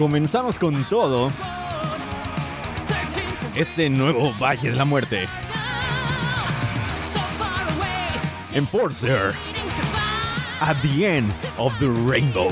Comenzamos con todo este nuevo Valle de la Muerte. Enforcer. At the end of the rainbow.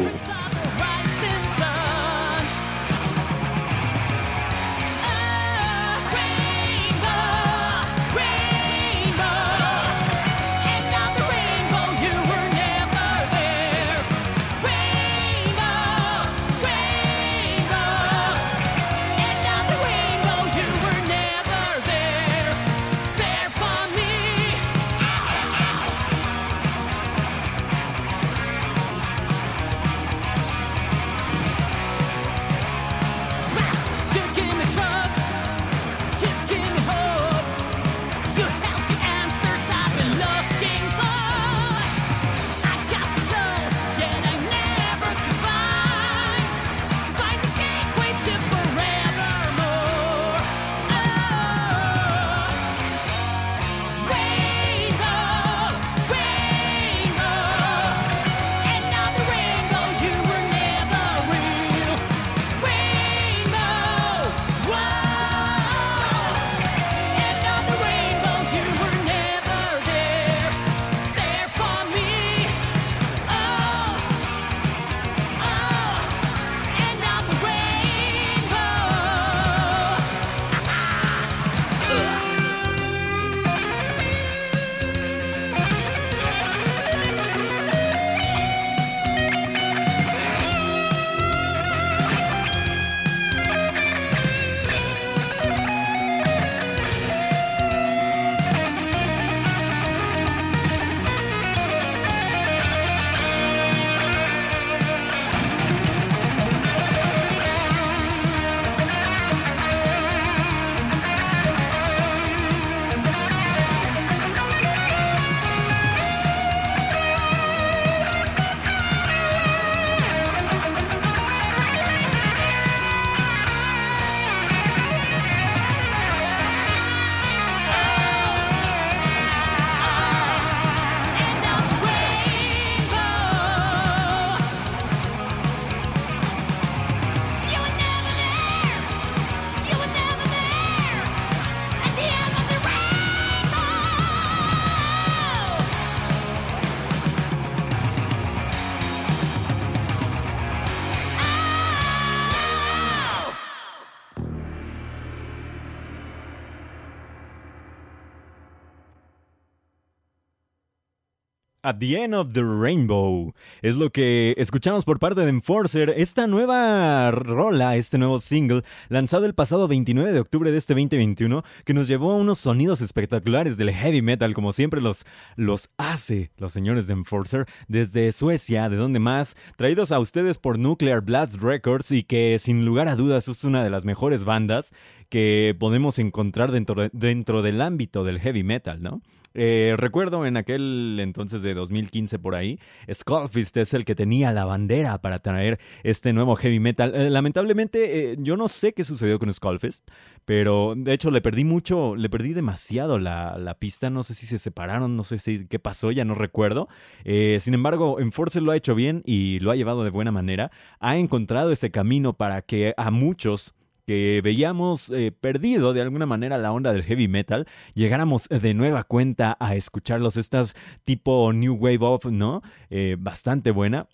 At the End of the Rainbow. Es lo que escuchamos por parte de Enforcer, esta nueva rola, este nuevo single, lanzado el pasado 29 de octubre de este 2021, que nos llevó a unos sonidos espectaculares del heavy metal, como siempre los, los hace los señores de Enforcer, desde Suecia, de donde más, traídos a ustedes por Nuclear Blast Records y que sin lugar a dudas es una de las mejores bandas que podemos encontrar dentro, dentro del ámbito del heavy metal, ¿no? Eh, recuerdo en aquel entonces de 2015 por ahí, Skullfist es el que tenía la bandera para traer este nuevo heavy metal. Eh, lamentablemente, eh, yo no sé qué sucedió con Skullfist, pero de hecho le perdí mucho, le perdí demasiado la, la pista. No sé si se separaron, no sé si qué pasó, ya no recuerdo. sin embargo, Enforcer lo ha hecho bien y lo ha llevado de buena manera. Ha encontrado ese camino para que a muchos que veíamos eh, perdido de alguna manera la onda del heavy metal, llegáramos de nueva cuenta a escucharlos, estas tipo New Wave of, ¿no? Eh, bastante buena.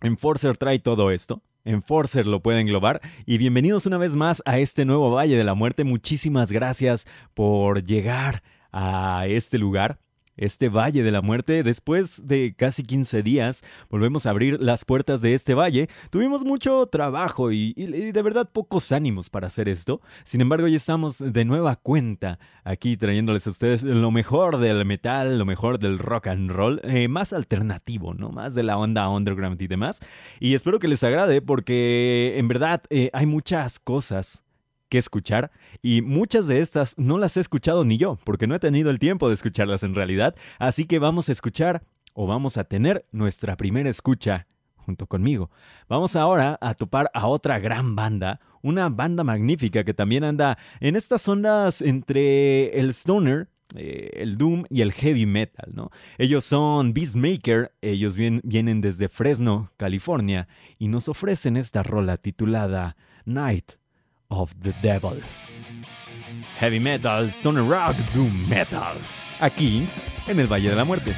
Enforcer trae todo esto. Enforcer lo puede englobar. Y bienvenidos una vez más a este nuevo Valle de la Muerte. Muchísimas gracias por llegar a este lugar este Valle de la Muerte. Después de casi 15 días, volvemos a abrir las puertas de este valle. Tuvimos mucho trabajo y, de verdad pocos ánimos para hacer esto. Sin embargo, ya estamos de nueva cuenta aquí trayéndoles a ustedes lo mejor del metal, lo mejor del rock and roll, eh, más alternativo, ¿no? Más de la onda underground y demás. Y espero que les agrade porque en verdad eh, hay muchas cosas que escuchar y muchas de estas no las he escuchado ni yo, porque no he tenido el tiempo de escucharlas en realidad, así que vamos a escuchar o vamos a tener nuestra primera escucha junto conmigo. Vamos ahora a topar a otra gran banda, una banda magnífica que también anda en estas ondas entre el stoner, eh, el doom y el heavy metal, ¿no? Ellos son Beastmaker, ellos vienen desde Fresno, California, y nos ofrecen esta rola titulada Night of the Devil. Heavy metal, stoner rock, doom metal. Aquí, en el Valle de la Muerte.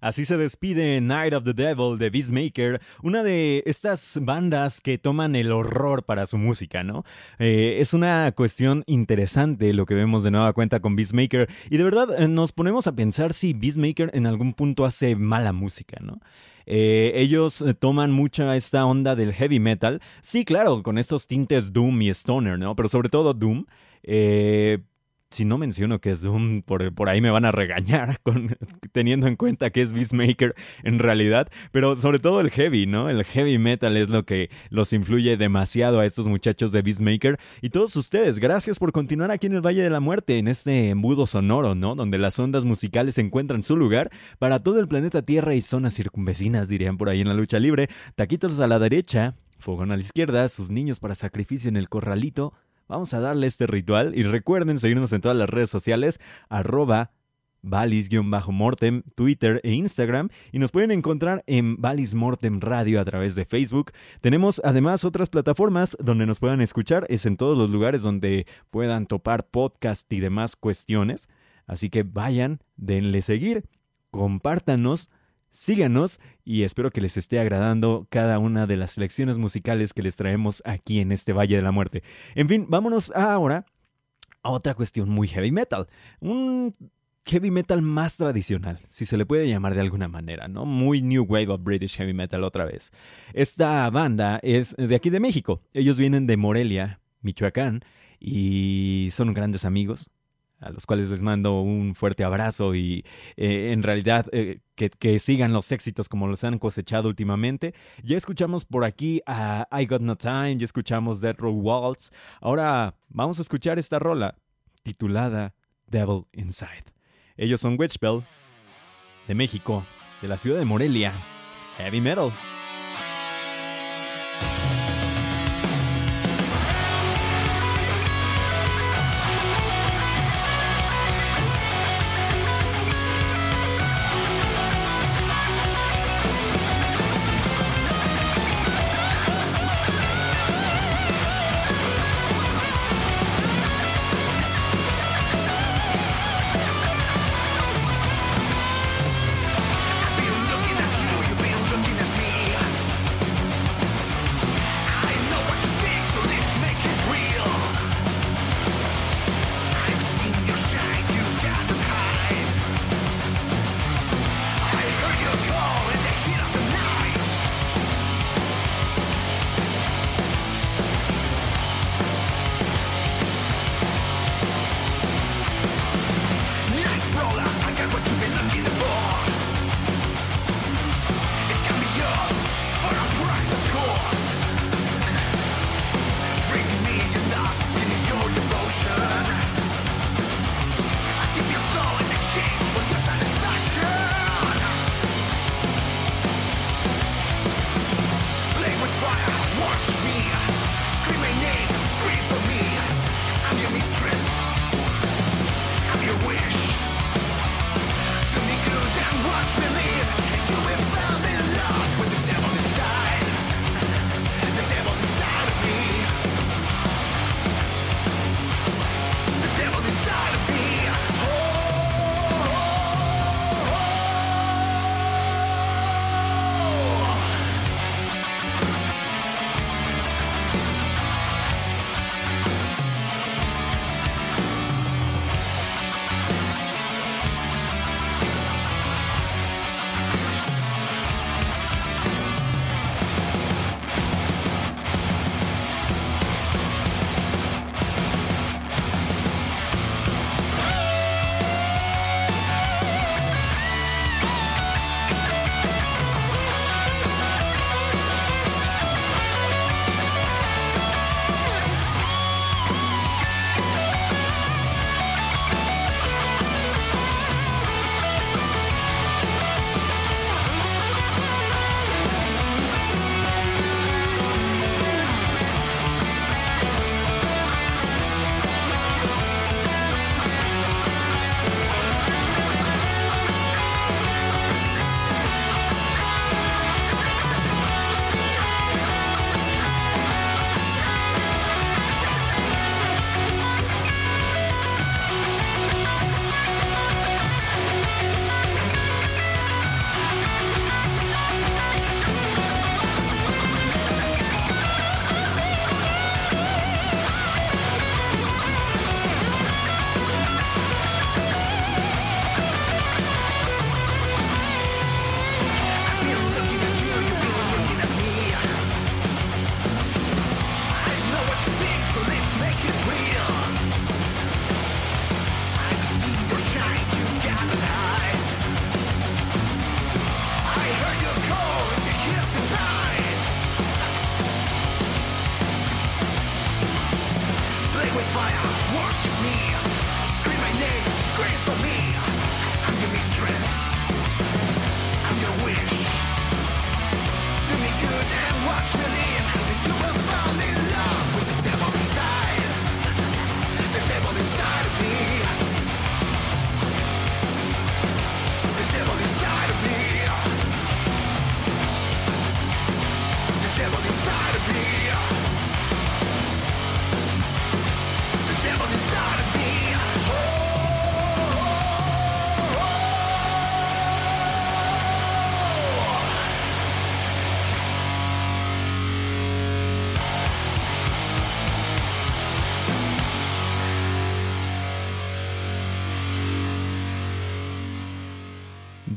Así se despide Night of the Devil de Beastmaker, una de estas bandas que toman el horror para su música, ¿no? Eh, es una cuestión interesante lo que vemos de nueva cuenta con Beastmaker y de verdad eh, nos ponemos a pensar si Beastmaker en algún punto hace mala música, ¿no? Eh, ellos toman mucha esta onda del heavy metal, sí, claro, con estos tintes Doom y Stoner, ¿no? Pero sobre todo Doom. Eh, si no menciono que es Doom, por, por ahí me van a regañar con, teniendo en cuenta que es Beastmaker en realidad, pero sobre todo el heavy, ¿no? El heavy metal es lo que los influye demasiado a estos muchachos de Beastmaker y todos ustedes, gracias por continuar aquí en el Valle de la Muerte, en este embudo sonoro, ¿no? Donde las ondas musicales encuentran su lugar para todo el planeta Tierra y zonas circunvecinas, dirían por ahí en la lucha libre, taquitos a la derecha, fogón a la izquierda, sus niños para sacrificio en el corralito, Vamos a darle este ritual y recuerden seguirnos en todas las redes sociales, arroba Valis-Mortem, Twitter e Instagram y nos pueden encontrar en Valis Mortem Radio a través de Facebook. Tenemos además otras plataformas donde nos puedan escuchar, es en todos los lugares donde puedan topar podcast y demás cuestiones. Así que vayan, denle seguir, compártanos Síganos y espero que les esté agradando cada una de las lecciones musicales que les traemos aquí en este Valle de la Muerte. En fin, vámonos ahora a otra cuestión muy heavy metal. Un heavy metal más tradicional, si se le puede llamar de alguna manera, ¿no? Muy New Wave of British Heavy Metal otra vez. Esta banda es de aquí de México. Ellos vienen de Morelia, Michoacán, y son grandes amigos a los cuales les mando un fuerte abrazo y eh, en realidad eh, que, sigan los éxitos como los han cosechado últimamente. Ya escuchamos por aquí a I Got No Time, ya escuchamos Dead Row Waltz. Ahora vamos a escuchar esta rola titulada Devil Inside. Ellos son Witchbell de México, de la ciudad de Morelia. Heavy Metal.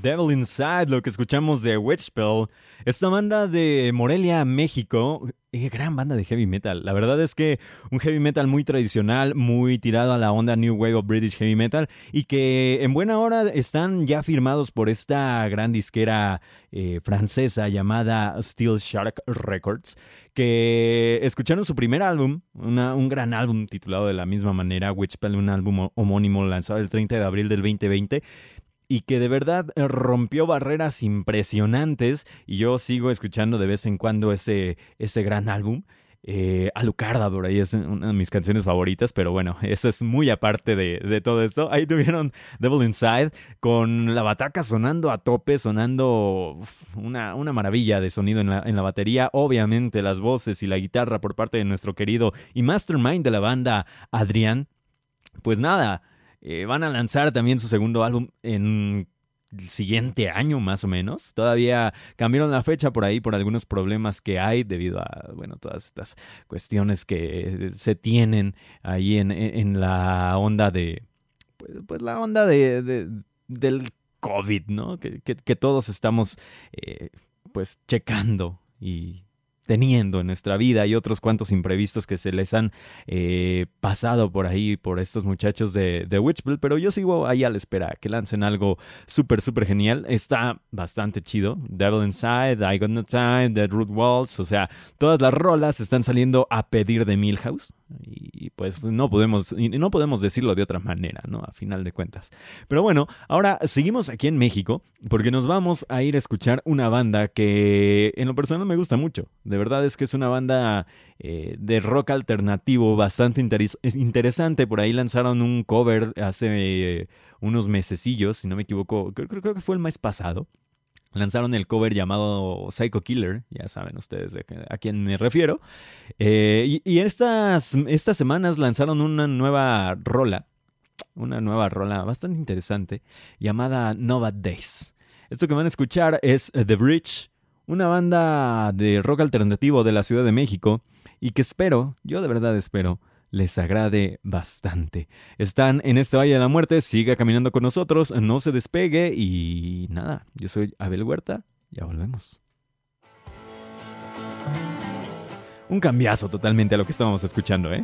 Devil Inside, lo que escuchamos de Witchspell, esta banda de Morelia, México, gran banda de heavy metal. La verdad es que un heavy metal muy tradicional, muy tirado a la onda New Wave of British Heavy Metal y que en buena hora están ya firmados por esta gran disquera eh, francesa llamada Steel Shark Records, que escucharon su primer álbum, un gran álbum titulado de la misma manera, Witchspell, un álbum homónimo lanzado el 30 de abril del 2020 y que de verdad eh, rompió barreras impresionantes y yo sigo escuchando de vez en cuando ese, ese gran álbum. Eh, Alucarda por ahí es una de mis canciones favoritas, pero bueno, eso es muy aparte de, todo esto. Ahí tuvieron Devil Inside con la bataca sonando a tope, sonando una, una maravilla de sonido en la, en la batería. Obviamente las voces y la guitarra por parte de nuestro querido y mastermind de la banda, Adrián. Pues nada, eh, van a lanzar también su segundo álbum en el siguiente año más o menos. Todavía cambiaron la fecha por ahí por algunos problemas que hay debido a, bueno, todas estas cuestiones que se tienen ahí en, la onda de, pues, pues la onda de, del COVID, ¿no? Que, todos estamos, eh, pues, checando y teniendo en nuestra vida y otros cuantos imprevistos que se les han eh, pasado por ahí por estos muchachos de, de pero yo sigo ahí a la espera que lancen algo súper, súper genial. Está bastante chido. Devil Inside, I Got No Time, Dead Root Walls, o sea, todas las rolas están saliendo a pedir de Milhouse y pues no podemos, no podemos decirlo de otra manera, ¿no? A final de cuentas. Pero bueno, ahora seguimos aquí en México porque nos vamos a ir a escuchar una banda que en lo personal me gusta mucho. De verdad es que es una banda eh, de rock alternativo bastante interesante. Por ahí lanzaron un cover hace eh, unos mesecillos, si no me equivoco, creo, creo que fue el mes pasado lanzaron el cover llamado Psycho Killer, ya saben ustedes a quién me refiero. Eh, y, estas, estas semanas lanzaron una nueva rola, una nueva rola bastante interesante, llamada Nova Days. Esto que van a escuchar es The Bridge, una banda de rock alternativo de la Ciudad de México, y que espero, yo de verdad espero, les agrade bastante. Están en este Valle de la Muerte, siga caminando con nosotros, no se despegue y nada, yo soy Abel Huerta, ya volvemos. Un cambiazo totalmente a lo que estábamos escuchando, ¿eh?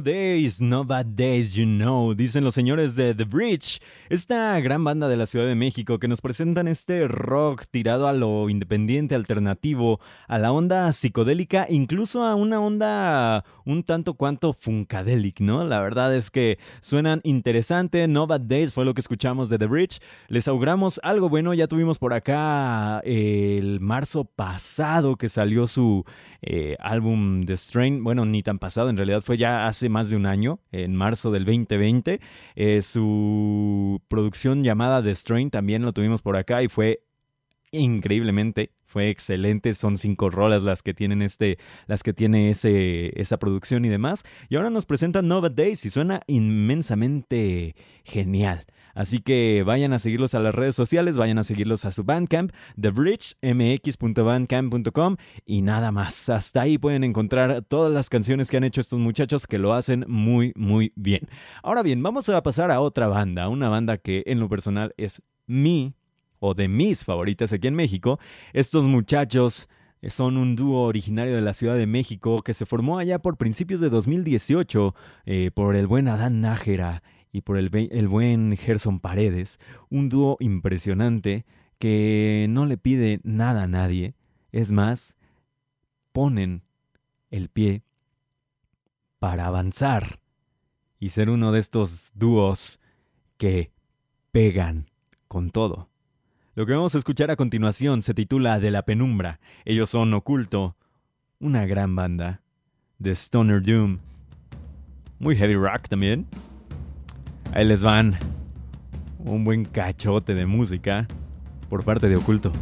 Days, no bad days, you know, dicen los señores de The Bridge, esta gran banda de la Ciudad de México que nos presentan este rock tirado a lo independiente, alternativo, a la onda psicodélica, incluso a una onda un tanto cuanto funkadelic, ¿no? La verdad es que suenan interesante, No Bad Days fue lo que escuchamos de The Bridge, les auguramos algo bueno, ya tuvimos por acá el marzo pasado que salió su eh, álbum The Strain, bueno, ni tan pasado, en realidad fue ya hace más de un año, en marzo del 2020. Eh, su producción llamada The Strain también lo tuvimos por acá y fue increíblemente fue excelente, son cinco rolas las que tienen este, las que tiene ese, esa producción y demás. Y ahora nos presentan Nova Days y suena inmensamente genial. Así que vayan a seguirlos a las redes sociales, vayan a seguirlos a su Bandcamp, thebridgemx.bandcamp.com y nada más. Hasta ahí pueden encontrar todas las canciones que han hecho estos muchachos que lo hacen muy, muy bien. Ahora bien, vamos a pasar a otra banda, una banda que en lo personal es mi o de mis favoritas aquí en México. Estos muchachos son un dúo originario de la Ciudad de México que se formó allá por principios de 2018 eh, por el buen Adán Nájera y por el, el buen Gerson Paredes, un dúo impresionante que no le pide nada a nadie, es más, ponen el pie para avanzar y ser uno de estos dúos que pegan con todo. Lo que vamos a escuchar a continuación se titula De la penumbra. Ellos son Oculto, una gran banda de Stoner Doom. Muy heavy rock también. Ahí les van un buen cachote de música por parte de Oculto.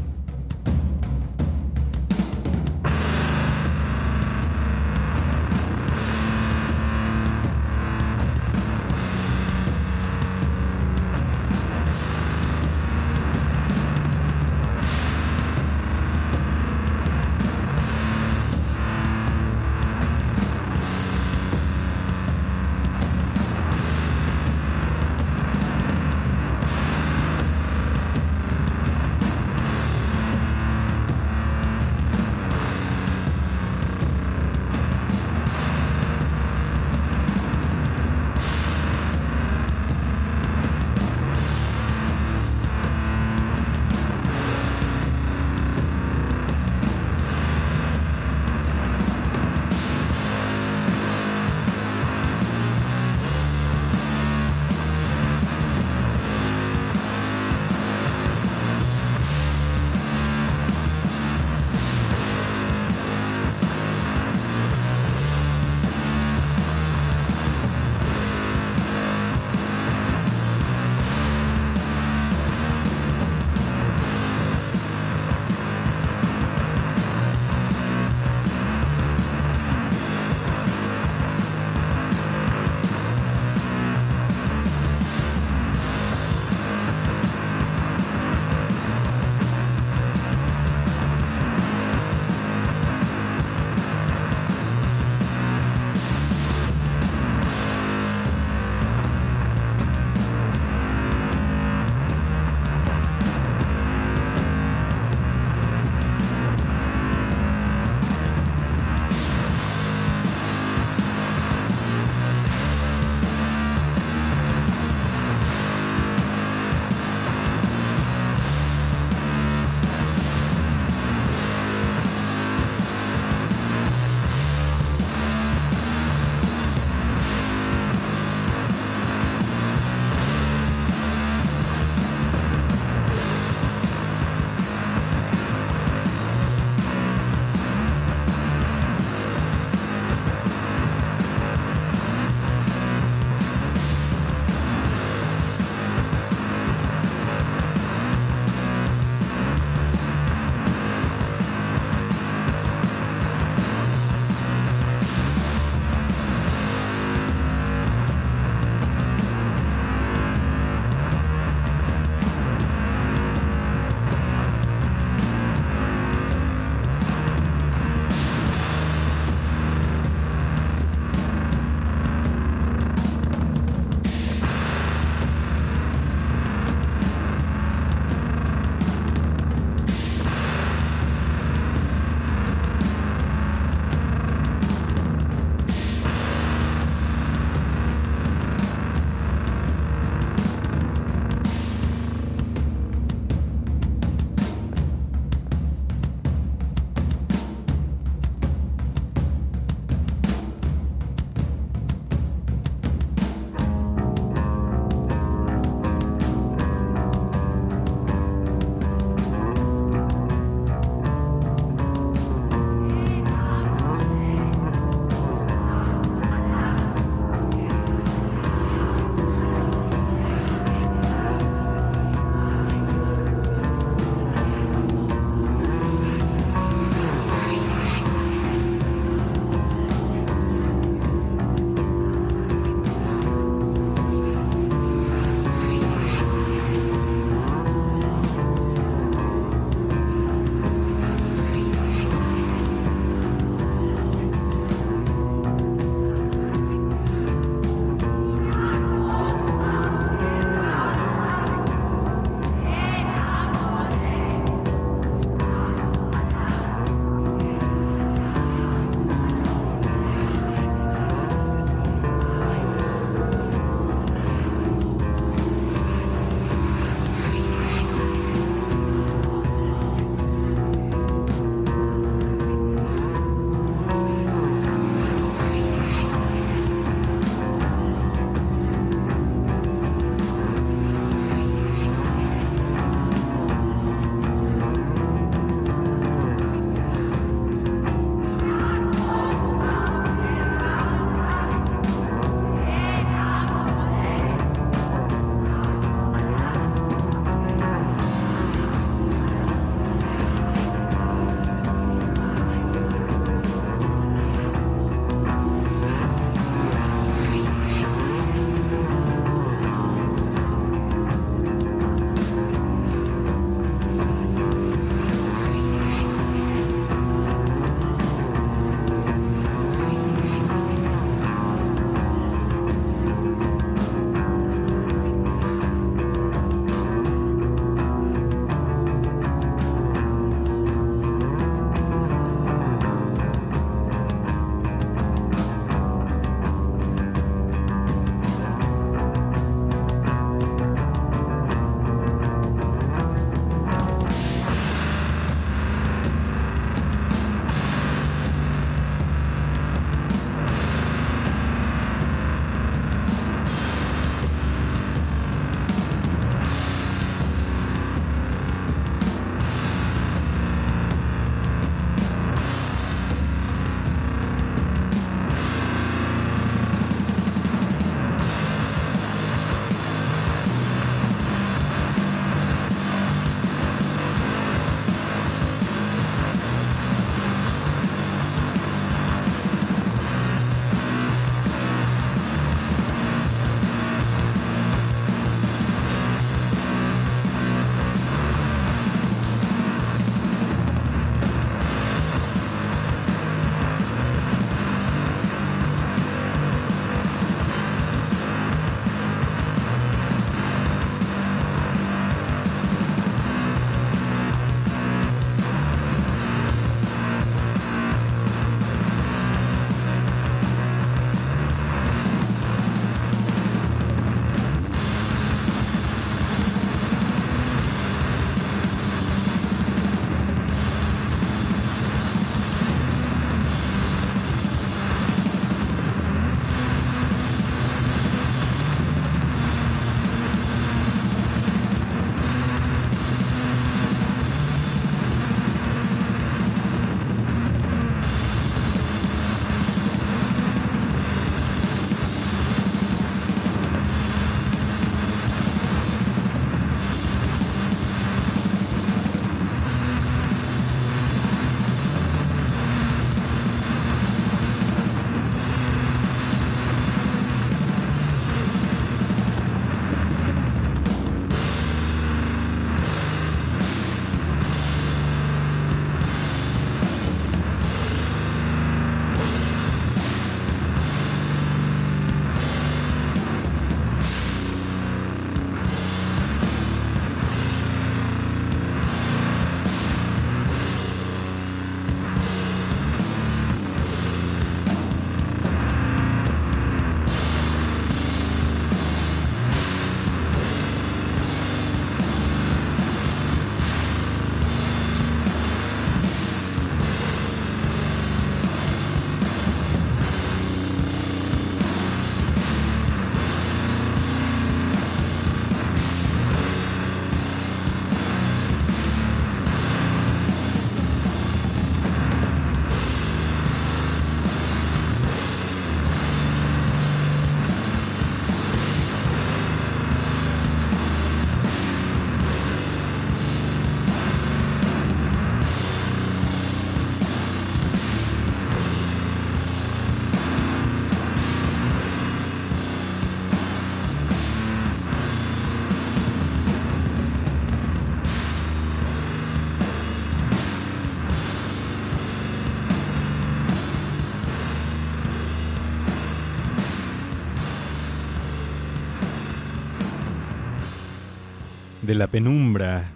De la penumbra.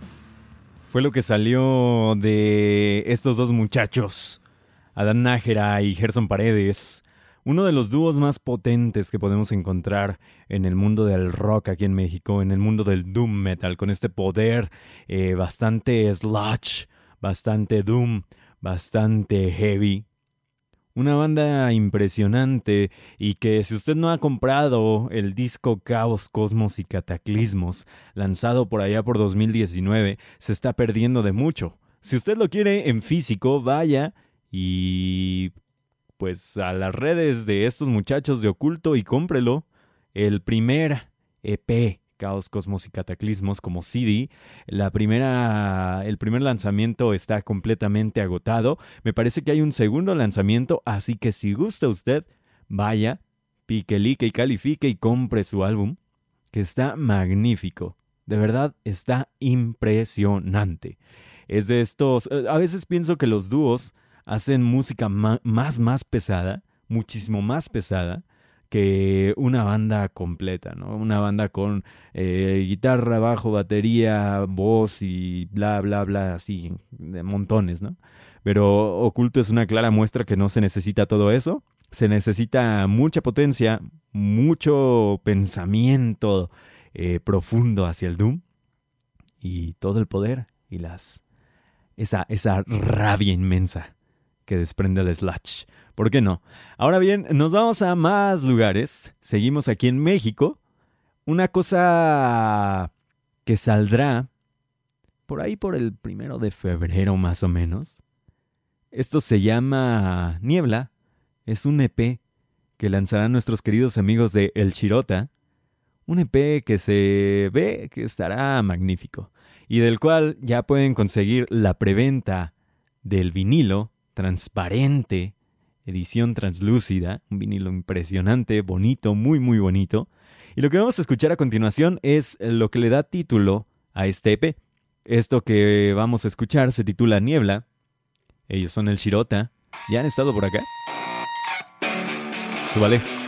Fue lo que salió de estos dos muchachos, Adán Nájera y Gerson Paredes, uno de los dúos más potentes que podemos encontrar en el mundo del rock aquí en México, en el mundo del doom metal, con este poder eh, bastante sludge, bastante doom, bastante heavy. Una banda impresionante y que si usted no ha comprado el disco Caos, Cosmos y Cataclismos, lanzado por allá por 2019, se está perdiendo de mucho. Si usted lo quiere en físico, vaya y pues a las redes de estos muchachos de oculto y cómprelo. El primer EP Caos, Cosmos y Cataclismos como CD. La primera, el primer lanzamiento está completamente agotado. Me parece que hay un segundo lanzamiento, así que si gusta usted, vaya, pique, like y califique y compre su álbum, que está magnífico. De verdad, está impresionante. Es de estos... Eh, a veces pienso que los dúos hacen música más, más pesada, muchísimo más pesada, que una banda completa, ¿no? Una banda con eh, guitarra, bajo, batería, voz y bla, bla, bla, así, de montones, ¿no? Pero Oculto es una clara muestra que no se necesita todo eso. Se necesita mucha potencia, mucho pensamiento eh, profundo hacia el Doom y todo el poder y las esa, esa rabia inmensa que desprende el Sludge. ¿Por qué no? Ahora bien, nos vamos a más lugares. Seguimos aquí en México. Una cosa que saldrá por ahí por el primero de febrero más o menos. Esto se llama Niebla. Es un EP que lanzarán nuestros queridos amigos de El Chirota. Un EP que se ve que estará magnífico y del cual ya pueden conseguir la preventa del vinilo transparente edición translúcida, un vinilo impresionante, bonito, muy muy bonito. Y lo que vamos a escuchar a continuación es lo que le da título a este EP. Esto que vamos a escuchar se titula Niebla. Ellos son el Shirota. ¿Ya han estado por acá? Súbale.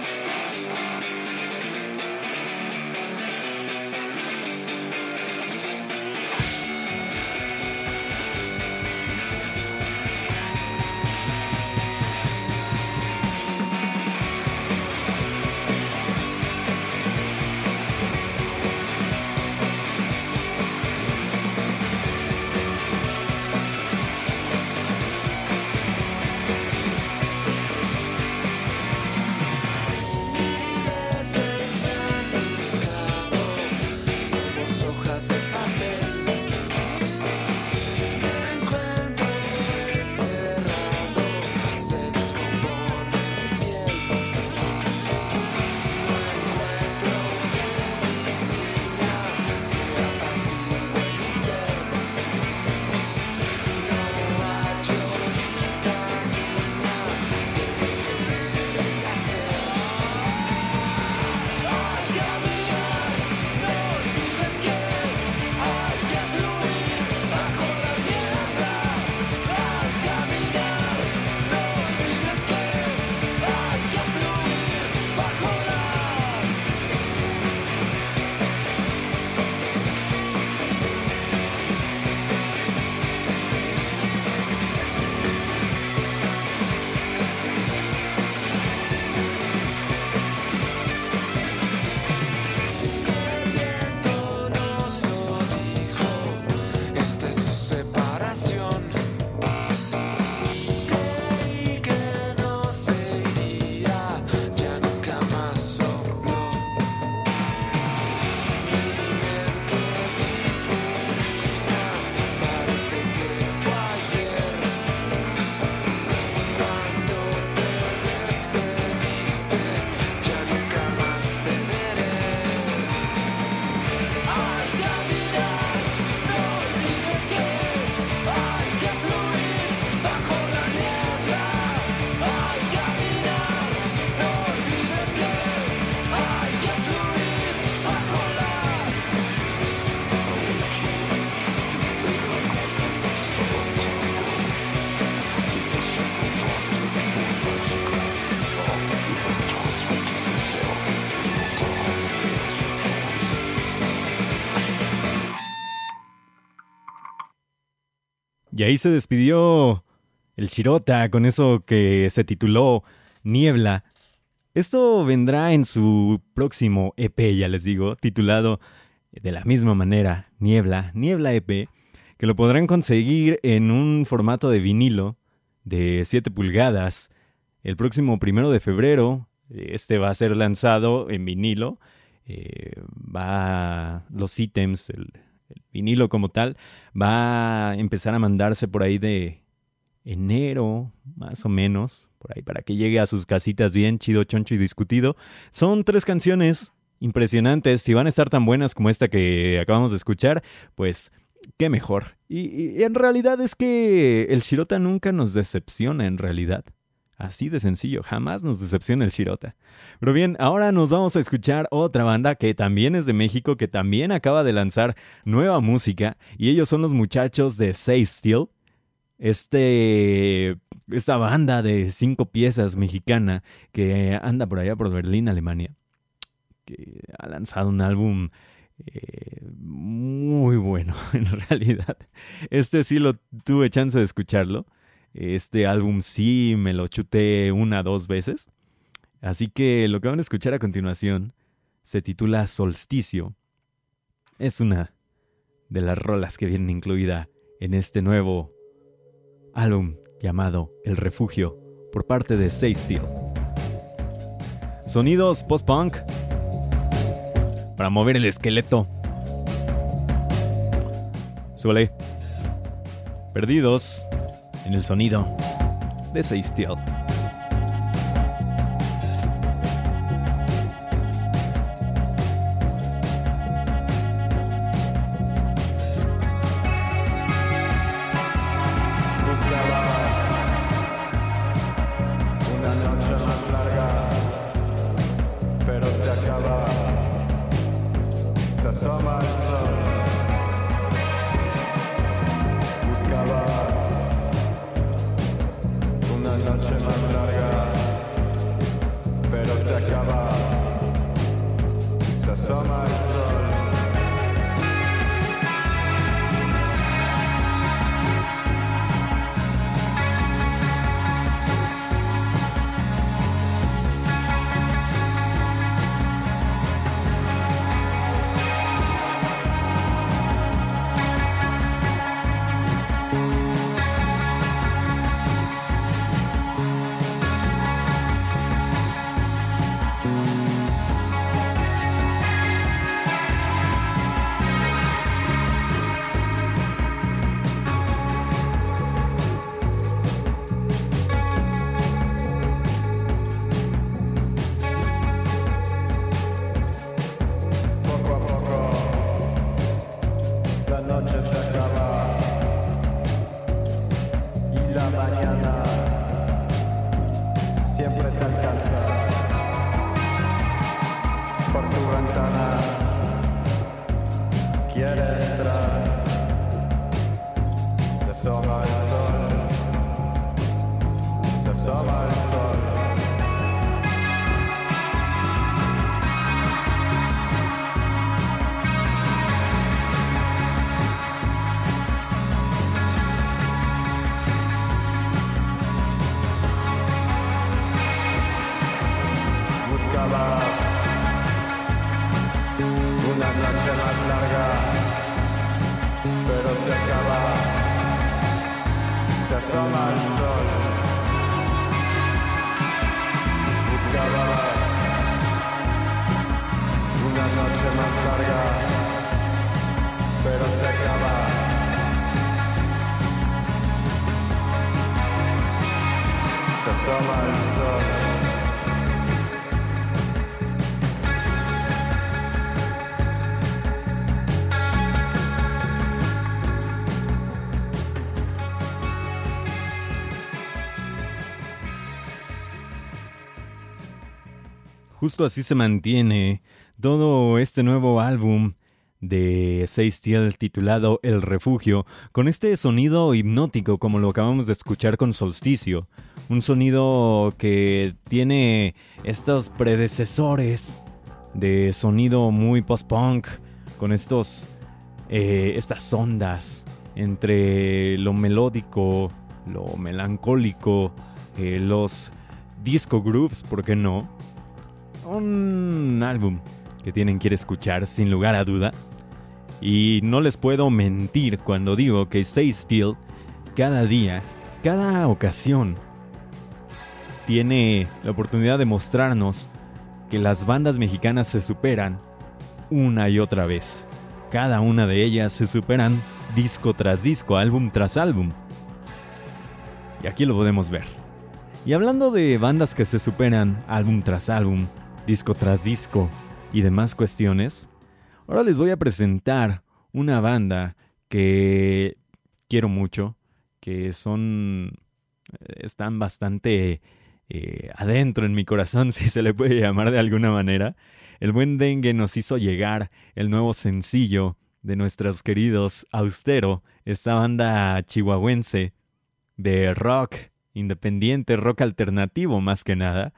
Y ahí se despidió el Shirota con eso que se tituló Niebla. Esto vendrá en su próximo EP, ya les digo, titulado de la misma manera, Niebla, Niebla EP, que lo podrán conseguir en un formato de vinilo de 7 pulgadas el próximo primero de febrero. Este va a ser lanzado en vinilo. Eh, va los ítems, el, el vinilo como tal, va a empezar a mandarse por ahí de enero, más o menos, por ahí, para que llegue a sus casitas bien chido, choncho y discutido. Son tres canciones impresionantes. Si van a estar tan buenas como esta que acabamos de escuchar, pues qué mejor. Y, y en realidad es que el Shirota nunca nos decepciona, en realidad. Así de sencillo, jamás nos decepciona el Shirota. Pero bien, ahora nos vamos a escuchar otra banda que también es de México, que también acaba de lanzar nueva música, y ellos son los muchachos de Say Still. Este, esta banda de cinco piezas mexicana que anda por allá por Berlín, Alemania, que ha lanzado un álbum eh, muy bueno en realidad. Este sí lo tuve chance de escucharlo. Este álbum sí me lo chuté una dos veces. Así que lo que van a escuchar a continuación se titula Solsticio. Es una de las rolas que vienen incluida en este nuevo álbum llamado El Refugio por parte de Say Steel. Sonidos post-punk para mover el esqueleto. Suele. Perdidos en el sonido de Say Steel. Una noche Se Justo así se mantiene todo este nuevo álbum de Say Steel titulado El Refugio, con este sonido hipnótico como lo acabamos de escuchar con Solsticio, un sonido que tiene estos predecesores de sonido muy post-punk, con estos, eh, estas ondas entre lo melódico, lo melancólico, eh, los disco grooves, ¿por qué no? Un álbum que tienen que escuchar sin lugar a duda. Y no les puedo mentir cuando digo que Stay Still, cada día, cada ocasión, tiene la oportunidad de mostrarnos que las bandas mexicanas se superan una y otra vez. Cada una de ellas se superan disco tras disco, álbum tras álbum. Y aquí lo podemos ver. Y hablando de bandas que se superan álbum tras álbum, disco tras disco y demás cuestiones, ahora les voy a presentar una banda que quiero mucho, que son están bastante eh, adentro en mi corazón, si se le puede llamar de alguna manera. El buen Dengue nos hizo llegar el nuevo sencillo de nuestros queridos Austero, esta banda chihuahuense de rock independiente, rock alternativo más que nada.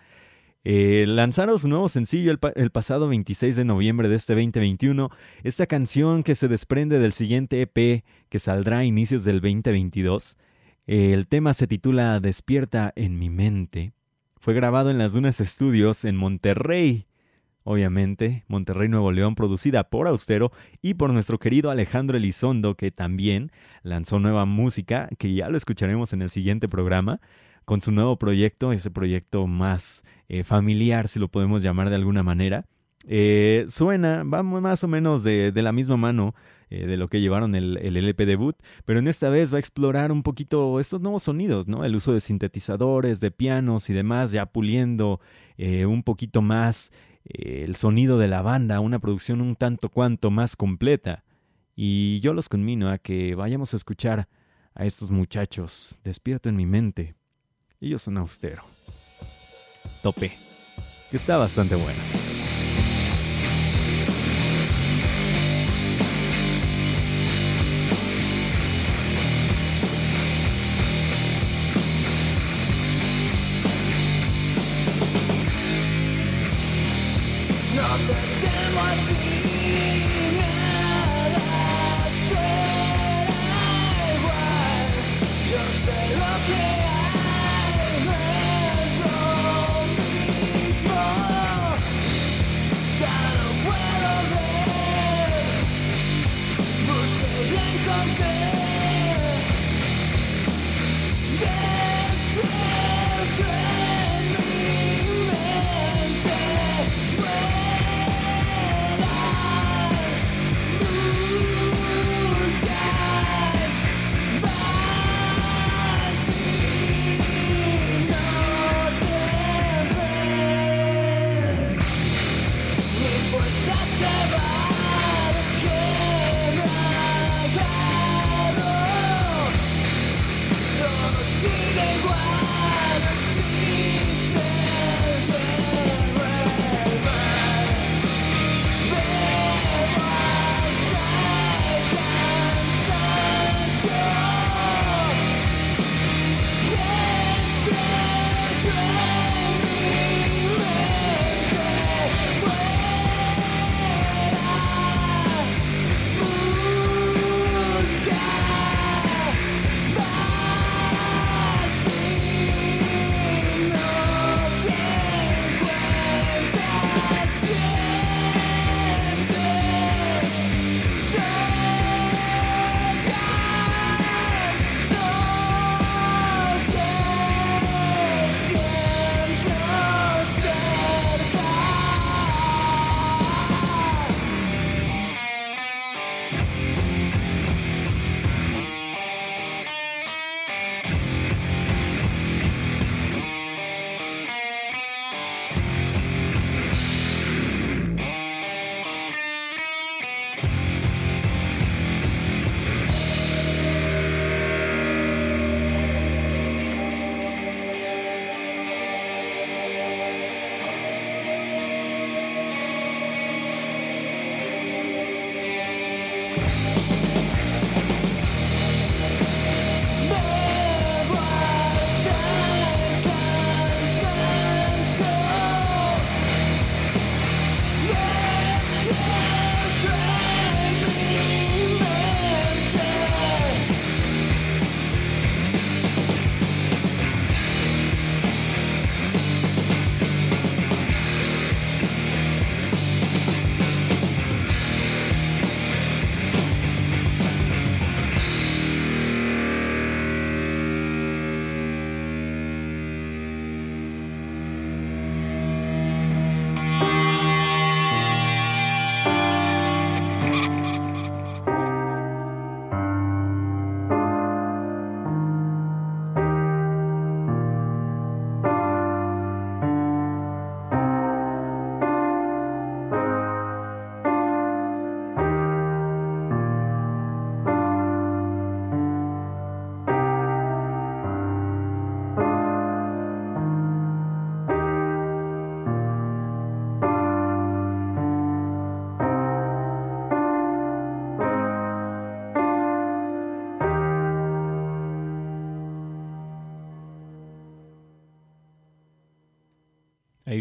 Eh, lanzaron su nuevo sencillo el, pasado 26 de noviembre de este 2021. Esta canción que se desprende del siguiente EP que saldrá a inicios del 2022. Eh, el tema se titula Despierta en mi mente. Fue grabado en las Dunas Studios en Monterrey, obviamente, Monterrey, Nuevo León, producida por Austero y por nuestro querido Alejandro Elizondo, que también lanzó nueva música, que ya lo escucharemos en el siguiente programa, con su nuevo proyecto, ese proyecto más eh, familiar, si lo podemos llamar de alguna manera. Eh, suena, va más o menos de, la misma mano eh, de lo que llevaron el, el, LP debut, pero en esta vez va a explorar un poquito estos nuevos sonidos, ¿no? El uso de sintetizadores, de pianos y demás, ya puliendo un poquito más el sonido de la banda, una producción un tanto cuanto más completa. Y yo los conmino a que vayamos a escuchar a estos muchachos, despierto en mi mente. Ellos son austero. Tope. Que está bastante bueno.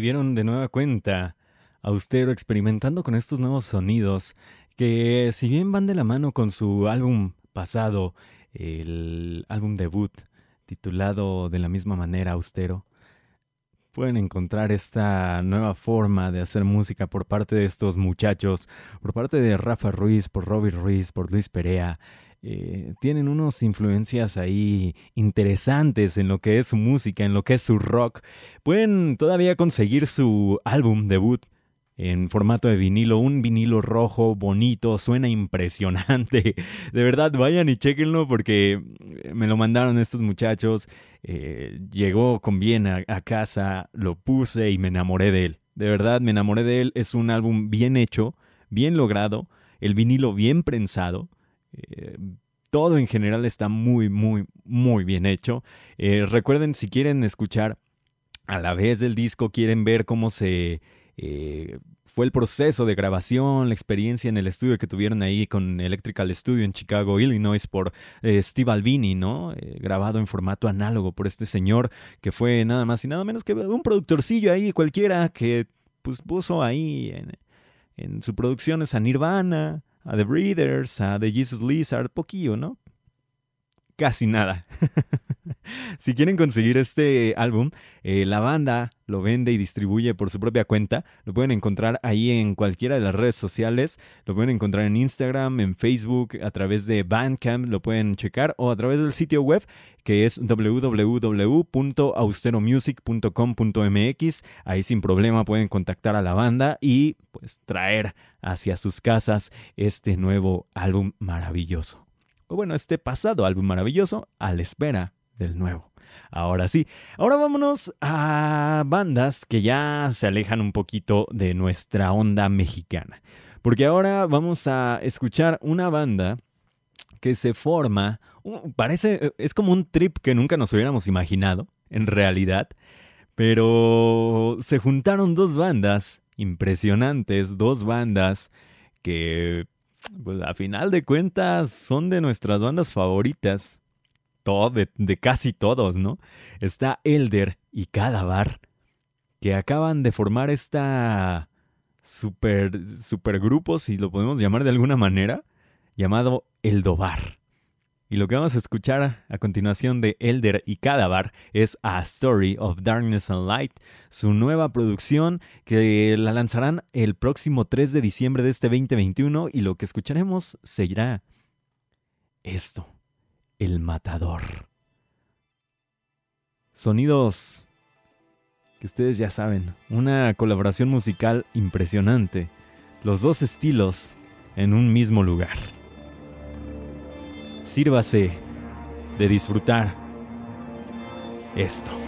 Vieron de nueva cuenta Austero experimentando con estos nuevos sonidos que si bien van de la mano con su álbum pasado, el álbum debut titulado de la misma manera Austero, pueden encontrar esta nueva forma de hacer música por parte de estos muchachos, por parte de Rafa Ruiz, por Robbie Ruiz, por Luis Perea. Eh, tienen unas influencias ahí interesantes en lo que es su música, en lo que es su rock. Pueden todavía conseguir su álbum debut en formato de vinilo, un vinilo rojo bonito, suena impresionante. De verdad, vayan y chequenlo porque me lo mandaron estos muchachos. Eh, llegó con bien a, casa, lo puse y me enamoré de él. De verdad, me enamoré de él. Es un álbum bien hecho, bien logrado, el vinilo bien prensado. Eh, todo en general está muy, muy, muy bien hecho. Eh, recuerden, si quieren escuchar a la vez del disco, quieren ver cómo se eh, fue el proceso de grabación, la experiencia en el estudio que tuvieron ahí con Electrical Studio en Chicago, Illinois, por Steve Albini, ¿no? Grabado en formato análogo por este señor que fue nada más y nada menos que un productorcillo ahí cualquiera que pues, puso ahí en, en sus producciones a Nirvana, a The Breeders, a The Jesus Lizard, poquillo, ¿no? Casi nada. si quieren conseguir este álbum, eh, la banda lo vende y distribuye por su propia cuenta. Lo pueden encontrar ahí en cualquiera de las redes sociales. Lo pueden encontrar en Instagram, en Facebook, a través de Bandcamp, lo pueden checar, o a través del sitio web que es www.austeromusic.com.mx. Ahí sin problema pueden contactar a la banda y pues traer hacia sus casas este nuevo álbum maravilloso. O bueno, este pasado álbum maravilloso a la espera del nuevo. Ahora sí, ahora vámonos a bandas que ya se alejan un poquito de nuestra onda mexicana. Porque ahora vamos a escuchar una banda que se forma, parece, es como un trip que nunca nos hubiéramos imaginado, en realidad, pero se juntaron dos bandas impresionantes, dos bandas que, pues a final de cuentas, son de nuestras bandas favoritas de, casi todos, ¿no? Está Elder y Cadavar, que acaban de formar esta super, super grupo, si lo podemos llamar de alguna manera, llamado Eldobar. Y lo que vamos a escuchar a continuación de Elder y Cadavar es A Story of Darkness and Light, su nueva producción que la lanzarán el próximo 3 de diciembre de este 2021 y lo que escucharemos será esto. El Matador. Sonidos que ustedes ya saben, una colaboración musical impresionante, los dos estilos en un mismo lugar. Sírvase de disfrutar esto.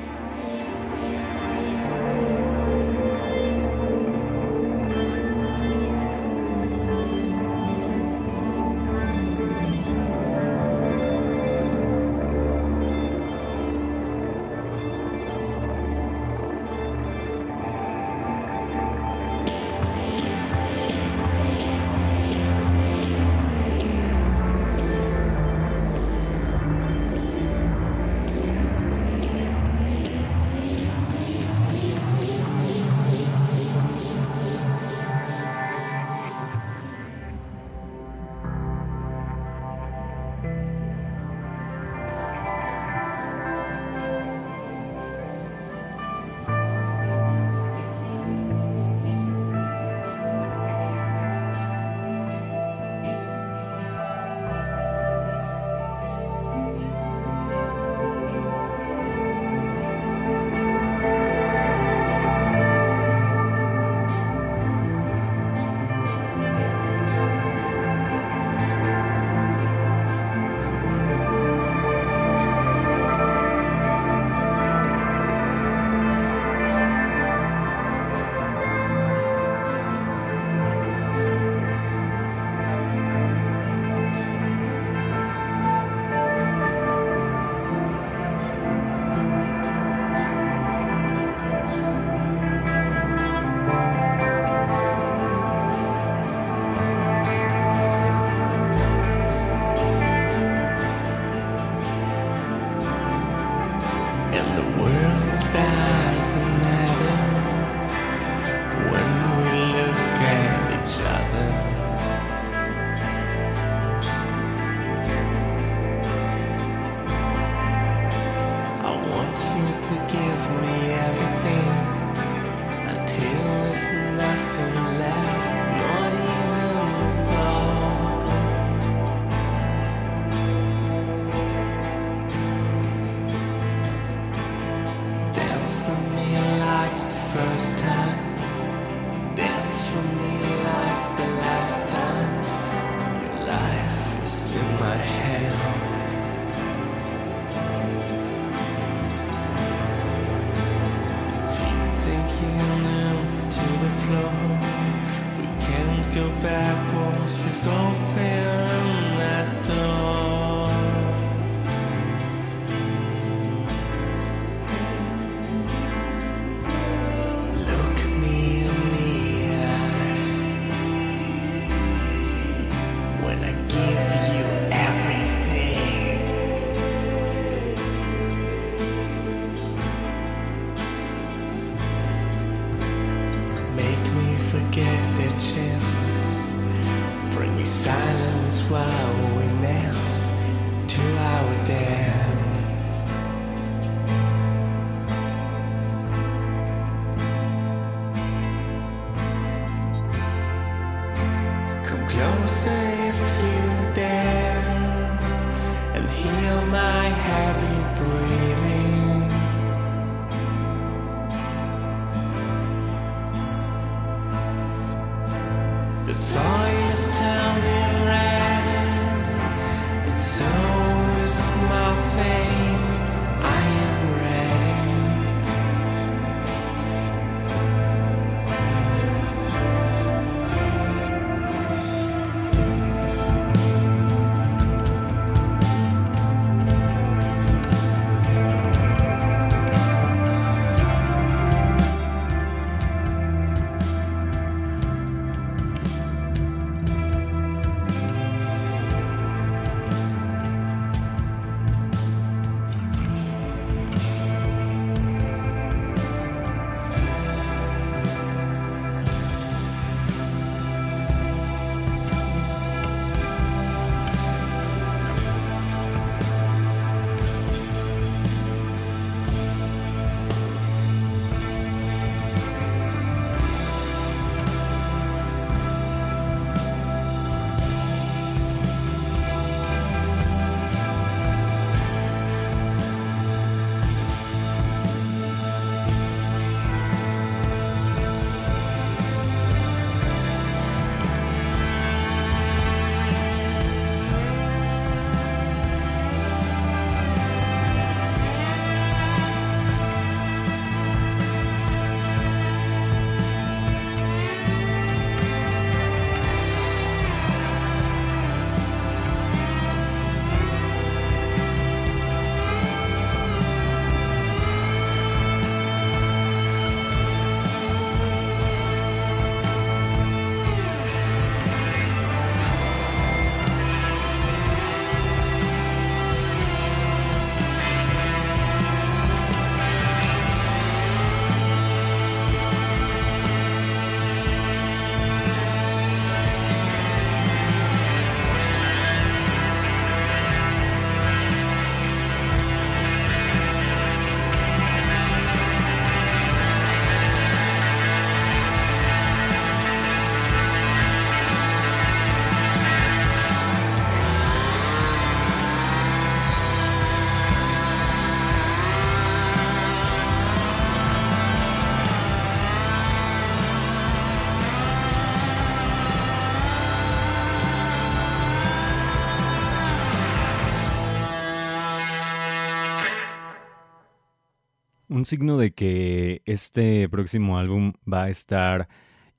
Signo de que este próximo álbum va a estar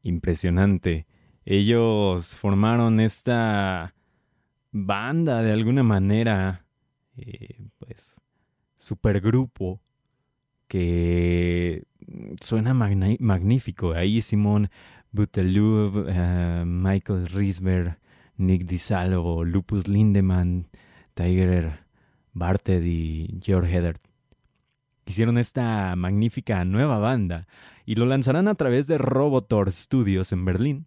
impresionante. Ellos formaron esta banda de alguna manera, eh, pues, supergrupo que suena magnífico. Ahí Simón Butelub, eh, Michael Risberg, Nick DiSalo, Lupus Lindemann, Tiger Barted y George Hedert. Hicieron esta magnífica nueva banda y lo lanzarán a través de Robotor Studios en Berlín.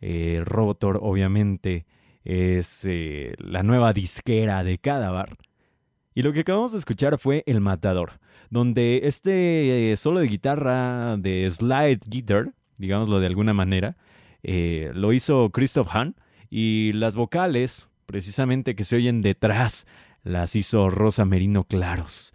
Eh, Robotor obviamente es eh, la nueva disquera de Cadavar. Y lo que acabamos de escuchar fue El Matador, donde este eh, solo de guitarra, de slide guitar, digámoslo de alguna manera, lo hizo Christoph Hahn y las vocales, precisamente que se oyen detrás, las hizo Rosa Merino Claros.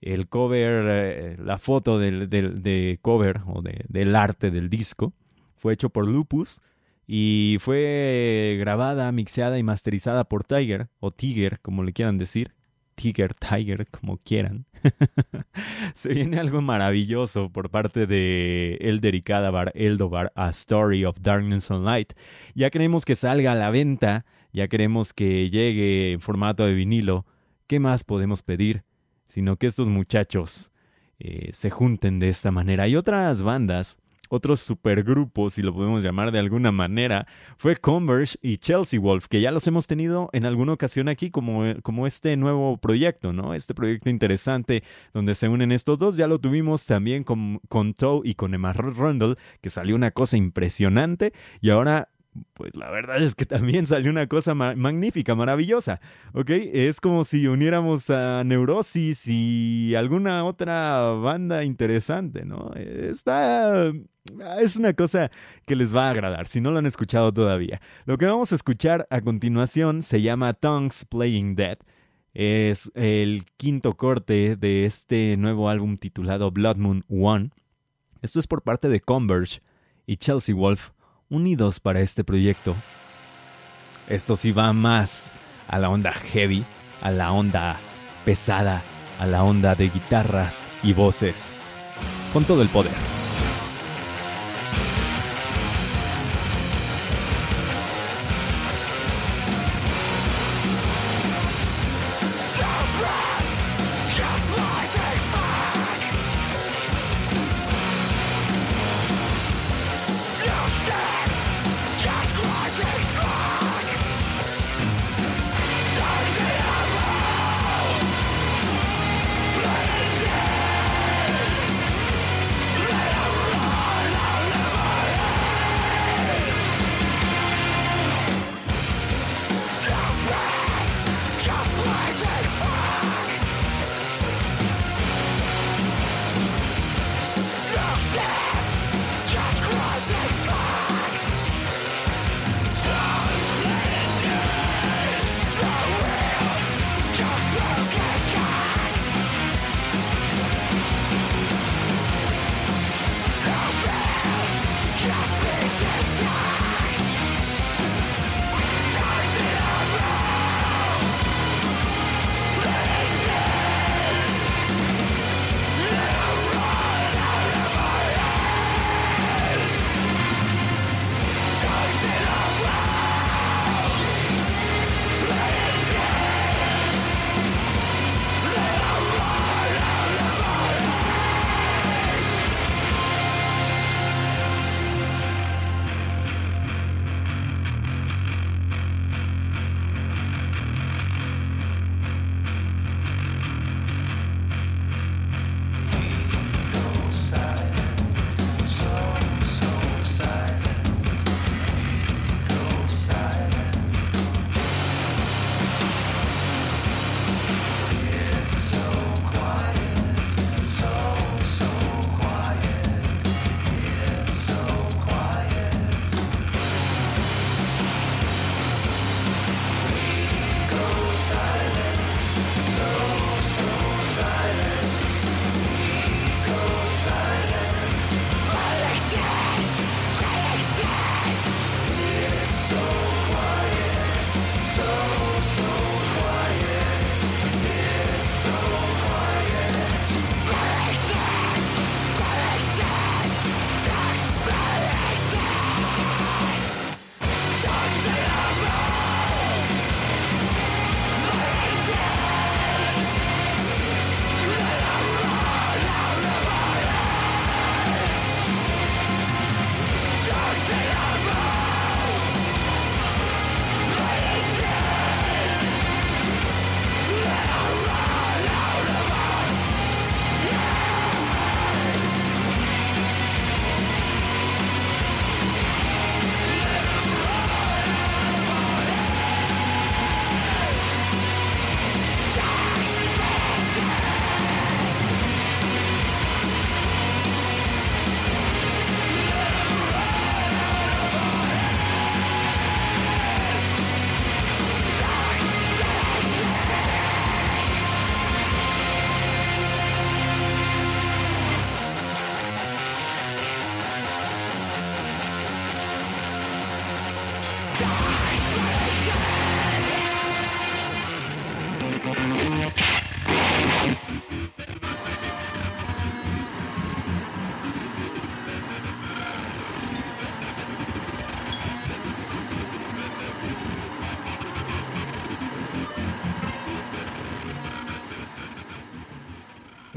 El cover, eh, la foto del, del- de cover o de- del arte del disco fue hecho por Lupus y fue grabada, mixeada y masterizada por Tiger o Tiger, como le quieran decir. Tiger, Tiger, como quieran. Se viene algo maravilloso por parte de Elder y Cadavar, Eldovar, A Story of Darkness and Light. Ya queremos que salga a la venta, ya queremos que llegue en formato de vinilo. ¿Qué más podemos pedir? Sino que estos muchachos eh, se junten de esta manera. Y otras bandas otros supergrupos, si lo podemos llamar de alguna manera, fue Converse y Chelsea Wolf, que ya los hemos tenido en alguna ocasión aquí como, como este nuevo proyecto, ¿no? Este proyecto interesante donde se unen estos dos. Ya lo tuvimos también con, con Toe y con Emma Rundle, que salió una cosa impresionante. Y ahora pues la verdad es que también salió una cosa ma magnífica, maravillosa, ¿ok? Es como si uniéramos a Neurosis y alguna otra banda interesante, ¿no? Está... Es una cosa que les va a agradar, si no lo han escuchado todavía. Lo que vamos a escuchar a continuación se llama Tongues Playing Dead. Es el quinto corte de este nuevo álbum titulado Blood Moon One. Esto es por parte de Converge y Chelsea Wolf unidos para este proyecto. Esto sí va más a la onda heavy, a la onda pesada, a la onda de guitarras y voces, con todo el poder.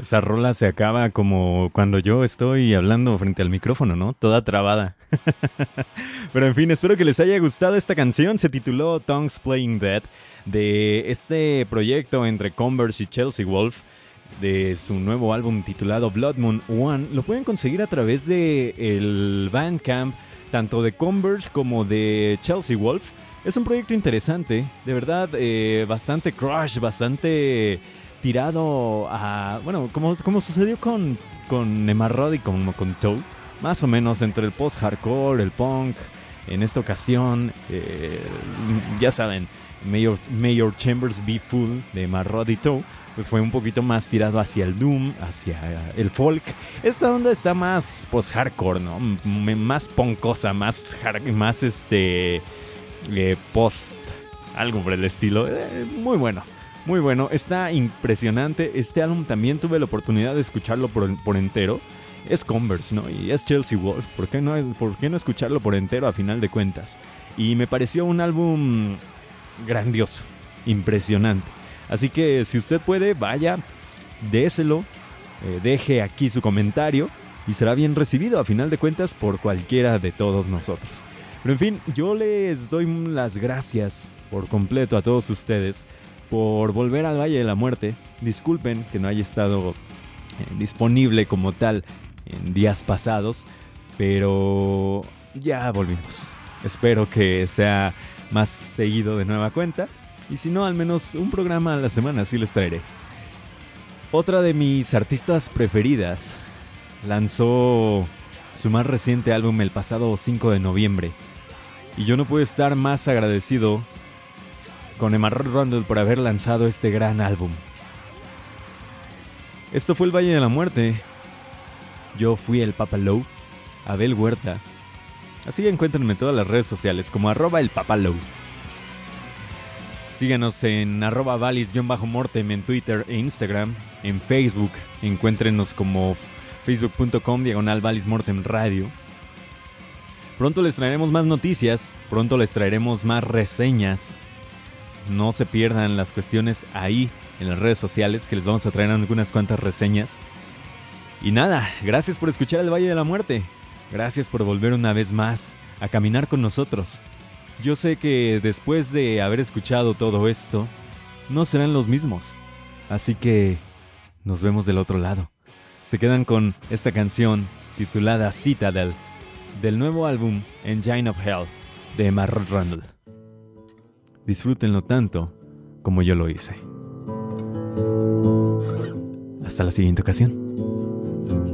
Esa rola se acaba como cuando yo estoy hablando frente al micrófono, ¿no? Toda trabada. Pero en fin, espero que les haya gustado esta canción. Se tituló Tongues Playing Dead de este proyecto entre Converse y Chelsea Wolf de su nuevo álbum titulado Blood Moon One. Lo pueden conseguir a través de el Bandcamp tanto de Converse como de Chelsea Wolf. Es un proyecto interesante, de verdad, eh, bastante crush, bastante tirado a. Bueno, como, como sucedió con, con Nemarrod y con, con Toe, más o menos entre el post-hardcore, el punk. En esta ocasión, eh, ya saben, Mayor, Mayor Chambers Be Full de Marrod y Toe pues fue un poquito más tirado hacia el doom, hacia el folk. Esta onda está más post-hardcore, ¿no? M más poncosa, más, más este, eh, post, algo por el estilo. Eh, muy bueno, muy bueno. Está impresionante. Este álbum también tuve la oportunidad de escucharlo por, por entero. Es Converse, ¿no? Y es Chelsea Wolf. ¿Por qué, no, ¿Por qué no escucharlo por entero a final de cuentas? Y me pareció un álbum grandioso, impresionante. Así que si usted puede, vaya, déselo, eh, deje aquí su comentario y será bien recibido a final de cuentas por cualquiera de todos nosotros. Pero en fin, yo les doy las gracias por completo a todos ustedes por volver al Valle de la Muerte. Disculpen que no haya estado eh, disponible como tal en días pasados, pero ya volvimos. Espero que sea más seguido de nueva cuenta. Y si no, al menos un programa a la semana sí les traeré. Otra de mis artistas preferidas lanzó su más reciente álbum el pasado 5 de noviembre. Y yo no puedo estar más agradecido con Emarrol Rundle por haber lanzado este gran álbum. Esto fue el Valle de la Muerte. Yo fui el Papalow, Abel Huerta. Así que en todas las redes sociales como arroba el Papalow. Síganos en arroba valis-mortem en Twitter e Instagram. En Facebook, encuéntrenos como facebook.com diagonal mortem radio. Pronto les traeremos más noticias, pronto les traeremos más reseñas. No se pierdan las cuestiones ahí en las redes sociales que les vamos a traer algunas cuantas reseñas. Y nada, gracias por escuchar el Valle de la Muerte. Gracias por volver una vez más a caminar con nosotros. Yo sé que después de haber escuchado todo esto, no serán los mismos. Así que nos vemos del otro lado. Se quedan con esta canción titulada Citadel del nuevo álbum Engine of Hell de Marrot Randall. Disfrútenlo tanto como yo lo hice. Hasta la siguiente ocasión.